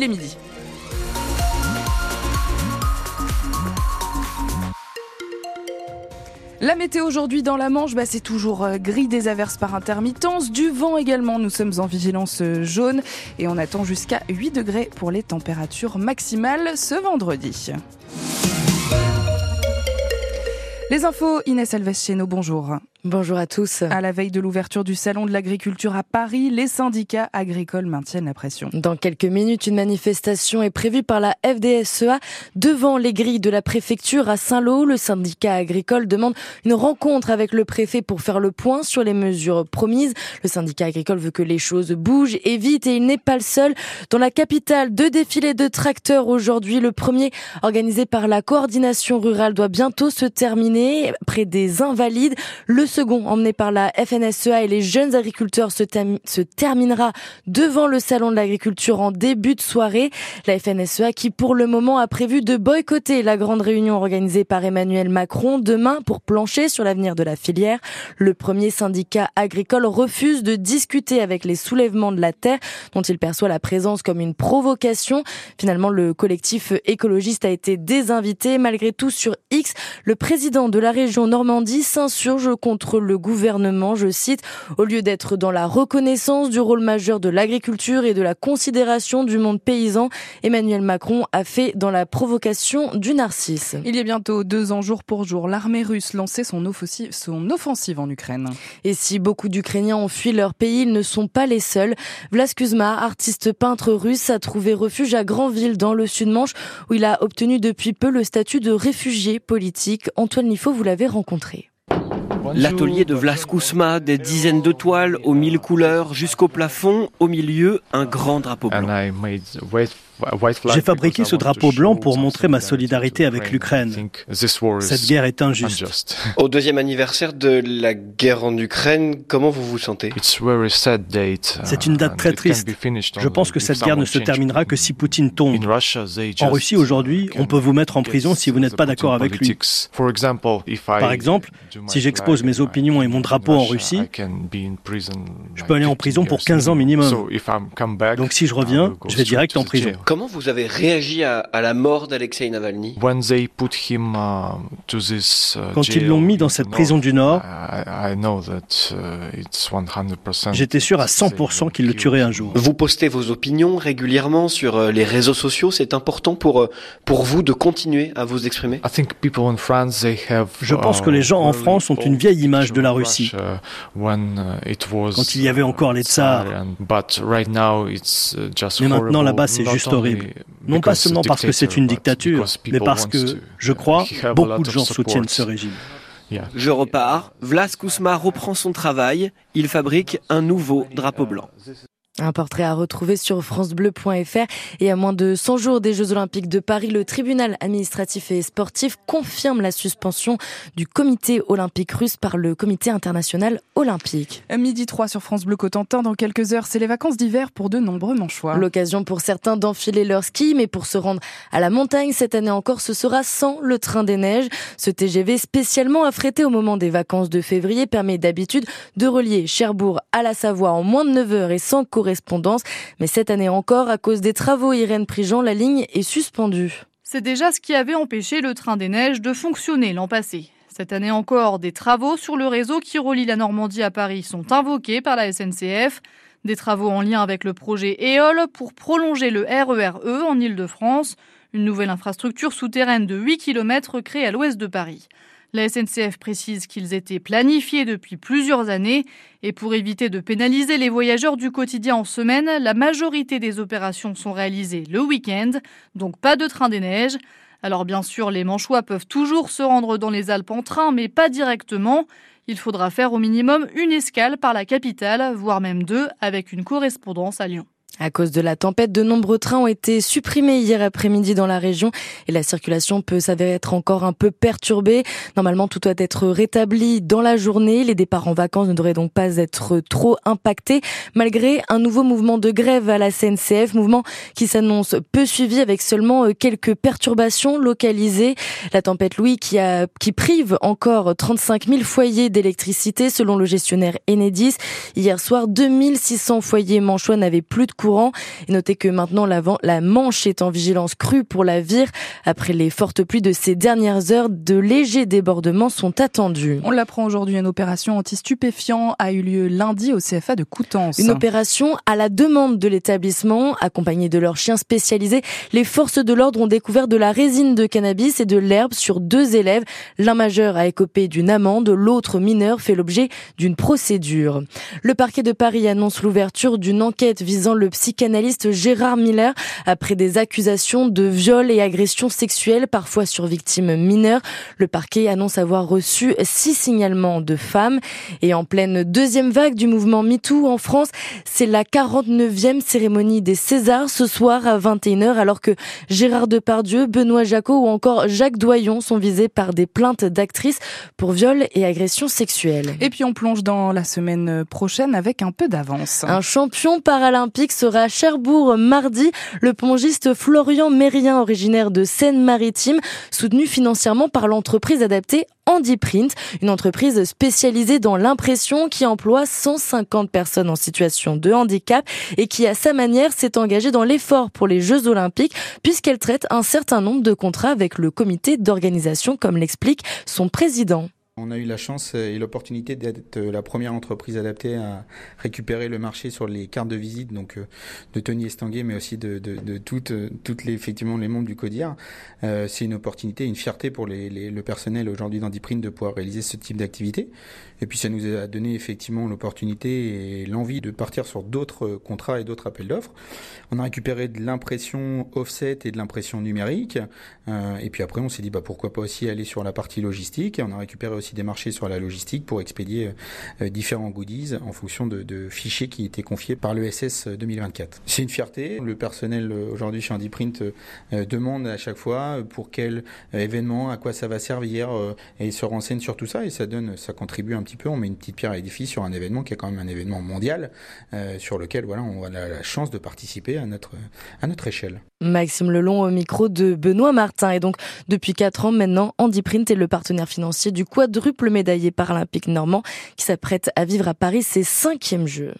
il est midi. La météo aujourd'hui dans la Manche, bah, c'est toujours euh, gris des averses par intermittence, du vent également. Nous sommes en vigilance euh, jaune et on attend jusqu'à 8 degrés pour les températures maximales ce vendredi. Les infos, Inès Alves bonjour. Bonjour à tous. À la veille de l'ouverture du Salon de l'agriculture à Paris, les syndicats agricoles maintiennent la pression. Dans quelques minutes, une manifestation est prévue par la FDSEA devant les grilles de la préfecture à Saint-Lô. Le syndicat agricole demande une rencontre avec le préfet pour faire le point sur les mesures promises. Le syndicat agricole veut que les choses bougent et vite et il n'est pas le seul. Dans la capitale, deux défilés de tracteurs aujourd'hui. Le premier, organisé par la coordination rurale, doit bientôt se terminer près des Invalides. Le second, emmené par la FNSEA et les jeunes agriculteurs, se, se terminera devant le salon de l'agriculture en début de soirée. La FNSEA qui, pour le moment, a prévu de boycotter la grande réunion organisée par Emmanuel Macron demain pour plancher sur l'avenir de la filière. Le premier syndicat agricole refuse de discuter avec les soulèvements de la terre dont il perçoit la présence comme une provocation. Finalement, le collectif écologiste a été désinvité. Malgré tout, sur X, le président de la région Normandie s'insurge contre le gouvernement, je cite, au lieu d'être dans la reconnaissance du rôle majeur de l'agriculture et de la considération du monde paysan, Emmanuel Macron a fait dans la provocation du narcisse. Il y a bientôt deux ans jour pour jour, l'armée russe lançait son offensive, son offensive en Ukraine. Et si beaucoup d'Ukrainiens ont fui leur pays, ils ne sont pas les seuls. Vlas Kuzma, artiste peintre russe, a trouvé refuge à Granville dans le Sud-Manche où il a obtenu depuis peu le statut de réfugié politique. Antoine Lifo, vous l'avez rencontré. L'atelier de Vlas Kousma, des dizaines de toiles aux mille couleurs jusqu'au plafond, au milieu un grand drapeau blanc. J'ai fabriqué ce drapeau blanc pour montrer ma solidarité avec l'Ukraine. Cette guerre est injuste. Au deuxième anniversaire de la guerre en Ukraine, comment vous vous sentez? C'est une date très triste. Je pense que cette guerre ne se terminera que si Poutine tombe. En Russie aujourd'hui, on peut vous mettre en prison si vous n'êtes pas d'accord avec lui. Par exemple, si j'expose mes opinions et mon drapeau en Russie, je peux aller en prison pour 15 ans minimum. Donc si je reviens, je vais direct en prison. Comment vous avez réagi à, la mort d'Alexei Navalny uh, uh, Quand ils l'ont mis dans cette prison du Nord, uh, j'étais sûr à 100% qu'il le tuerait un jour. Vous postez vos opinions régulièrement sur euh, les réseaux sociaux. C'est important pour, euh, pour vous de continuer à vous exprimer? Je pense que les gens en France ont une vieille image de la Russie. Quand il y avait encore les tsars. Mais maintenant là-bas c'est juste horrible. Non pas seulement parce que c'est une dictature, mais parce que, je crois, beaucoup de gens soutiennent ce régime. Je repars. Vlas Kousma reprend son travail. Il fabrique un nouveau drapeau blanc. Un portrait à retrouver sur francebleu.fr et à moins de 100 jours des Jeux Olympiques de Paris, le tribunal administratif et sportif confirme la suspension du comité olympique russe par le comité international olympique. Midi 3 sur France Bleu Cotentin, dans quelques heures, c'est les vacances d'hiver pour de nombreux manchois. L'occasion pour certains d'enfiler leur ski, mais pour se rendre à la montagne cette année encore, ce sera sans le train des neiges. Ce TGV spécialement affrété au moment des vacances de février permet d'habitude de relier Cherbourg à la Savoie en moins de 9 heures et sans correspondance mais cette année encore, à cause des travaux Irène Prigent, la ligne est suspendue. C'est déjà ce qui avait empêché le train des neiges de fonctionner l'an passé. Cette année encore, des travaux sur le réseau qui relie la Normandie à Paris sont invoqués par la SNCF. Des travaux en lien avec le projet EOL pour prolonger le RERE e en Ile-de-France, une nouvelle infrastructure souterraine de 8 km créée à l'ouest de Paris. La SNCF précise qu'ils étaient planifiés depuis plusieurs années et pour éviter de pénaliser les voyageurs du quotidien en semaine, la majorité des opérations sont réalisées le week-end, donc pas de train des neiges. Alors bien sûr, les Manchois peuvent toujours se rendre dans les Alpes en train, mais pas directement. Il faudra faire au minimum une escale par la capitale, voire même deux, avec une correspondance à Lyon. À cause de la tempête, de nombreux trains ont été supprimés hier après-midi dans la région et la circulation peut s'avérer être encore un peu perturbée. Normalement, tout doit être rétabli dans la journée. Les départs en vacances ne devraient donc pas être trop impactés malgré un nouveau mouvement de grève à la CNCF, mouvement qui s'annonce peu suivi avec seulement euh, quelques perturbations localisées. La tempête Louis qui, a, qui prive encore 35 000 foyers d'électricité selon le gestionnaire Enedis. Hier soir, 2600 foyers manchois n'avaient plus de courant courant. Et notez que maintenant la, la Manche est en vigilance crue pour la vire. Après les fortes pluies de ces dernières heures, de légers débordements sont attendus. On l'apprend aujourd'hui, une opération anti-stupéfiant a eu lieu lundi au CFA de Coutances. Une opération à la demande de l'établissement, accompagnée de leurs chiens spécialisés. Les forces de l'ordre ont découvert de la résine de cannabis et de l'herbe sur deux élèves. L'un majeur a écopé d'une amende, l'autre mineur fait l'objet d'une procédure. Le parquet de Paris annonce l'ouverture d'une enquête visant le psychanalyste Gérard Miller après des accusations de viol et agressions sexuelles, parfois sur victimes mineures. Le parquet annonce avoir reçu six signalements de femmes. Et en pleine deuxième vague du mouvement MeToo en France, c'est la 49e cérémonie des Césars ce soir à 21h alors que Gérard Depardieu, Benoît Jacot ou encore Jacques Doyon sont visés par des plaintes d'actrices pour viol et agressions sexuelles. Et puis on plonge dans la semaine prochaine avec un peu d'avance. Un champion paralympique sera à Cherbourg mardi. Le pongiste Florian Mérien, originaire de Seine-Maritime, soutenu financièrement par l'entreprise adaptée HandiPrint, une entreprise spécialisée dans l'impression qui emploie 150 personnes en situation de handicap et qui, à sa manière, s'est engagée dans l'effort pour les Jeux Olympiques puisqu'elle traite un certain nombre de contrats avec le comité d'organisation, comme l'explique son président. On a eu la chance et l'opportunité d'être la première entreprise adaptée à récupérer le marché sur les cartes de visite, donc euh, de Tony Estanguet, mais aussi de, de, toutes, toutes les, effectivement les membres du CODIR. Euh, c'est une opportunité, une fierté pour les, le personnel aujourd'hui d'Andiprint de pouvoir réaliser ce type d'activité. Et puis ça nous a donné effectivement l'opportunité et l'envie de partir sur d'autres contrats et d'autres appels d'offres. On a récupéré de l'impression offset et de l'impression numérique. Euh, et puis après, on s'est dit bah pourquoi pas aussi aller sur la partie logistique. On a récupéré aussi des marchés sur la logistique pour expédier euh, différents goodies en fonction de, fichiers qui étaient confiés par l'ESS 2024. C'est une fierté. Le personnel euh, aujourd'hui chez Handyprint euh, demande à chaque fois pour quel événement, à quoi ça va servir et se renseigne sur tout ça et ça donne, ça contribue un petit peu. On met une petite pierre à l'édifice sur un événement qui est quand même un événement mondial sur lequel voilà on a la chance de participer à notre à notre échelle. Maxime Lelon au micro de Benoît Martin. Et donc, depuis 4 ans maintenant, Andy Print est le partenaire financier du quadruple médaillé paralympique normand qui s'apprête à vivre à Paris ses cinquièmes Jeux.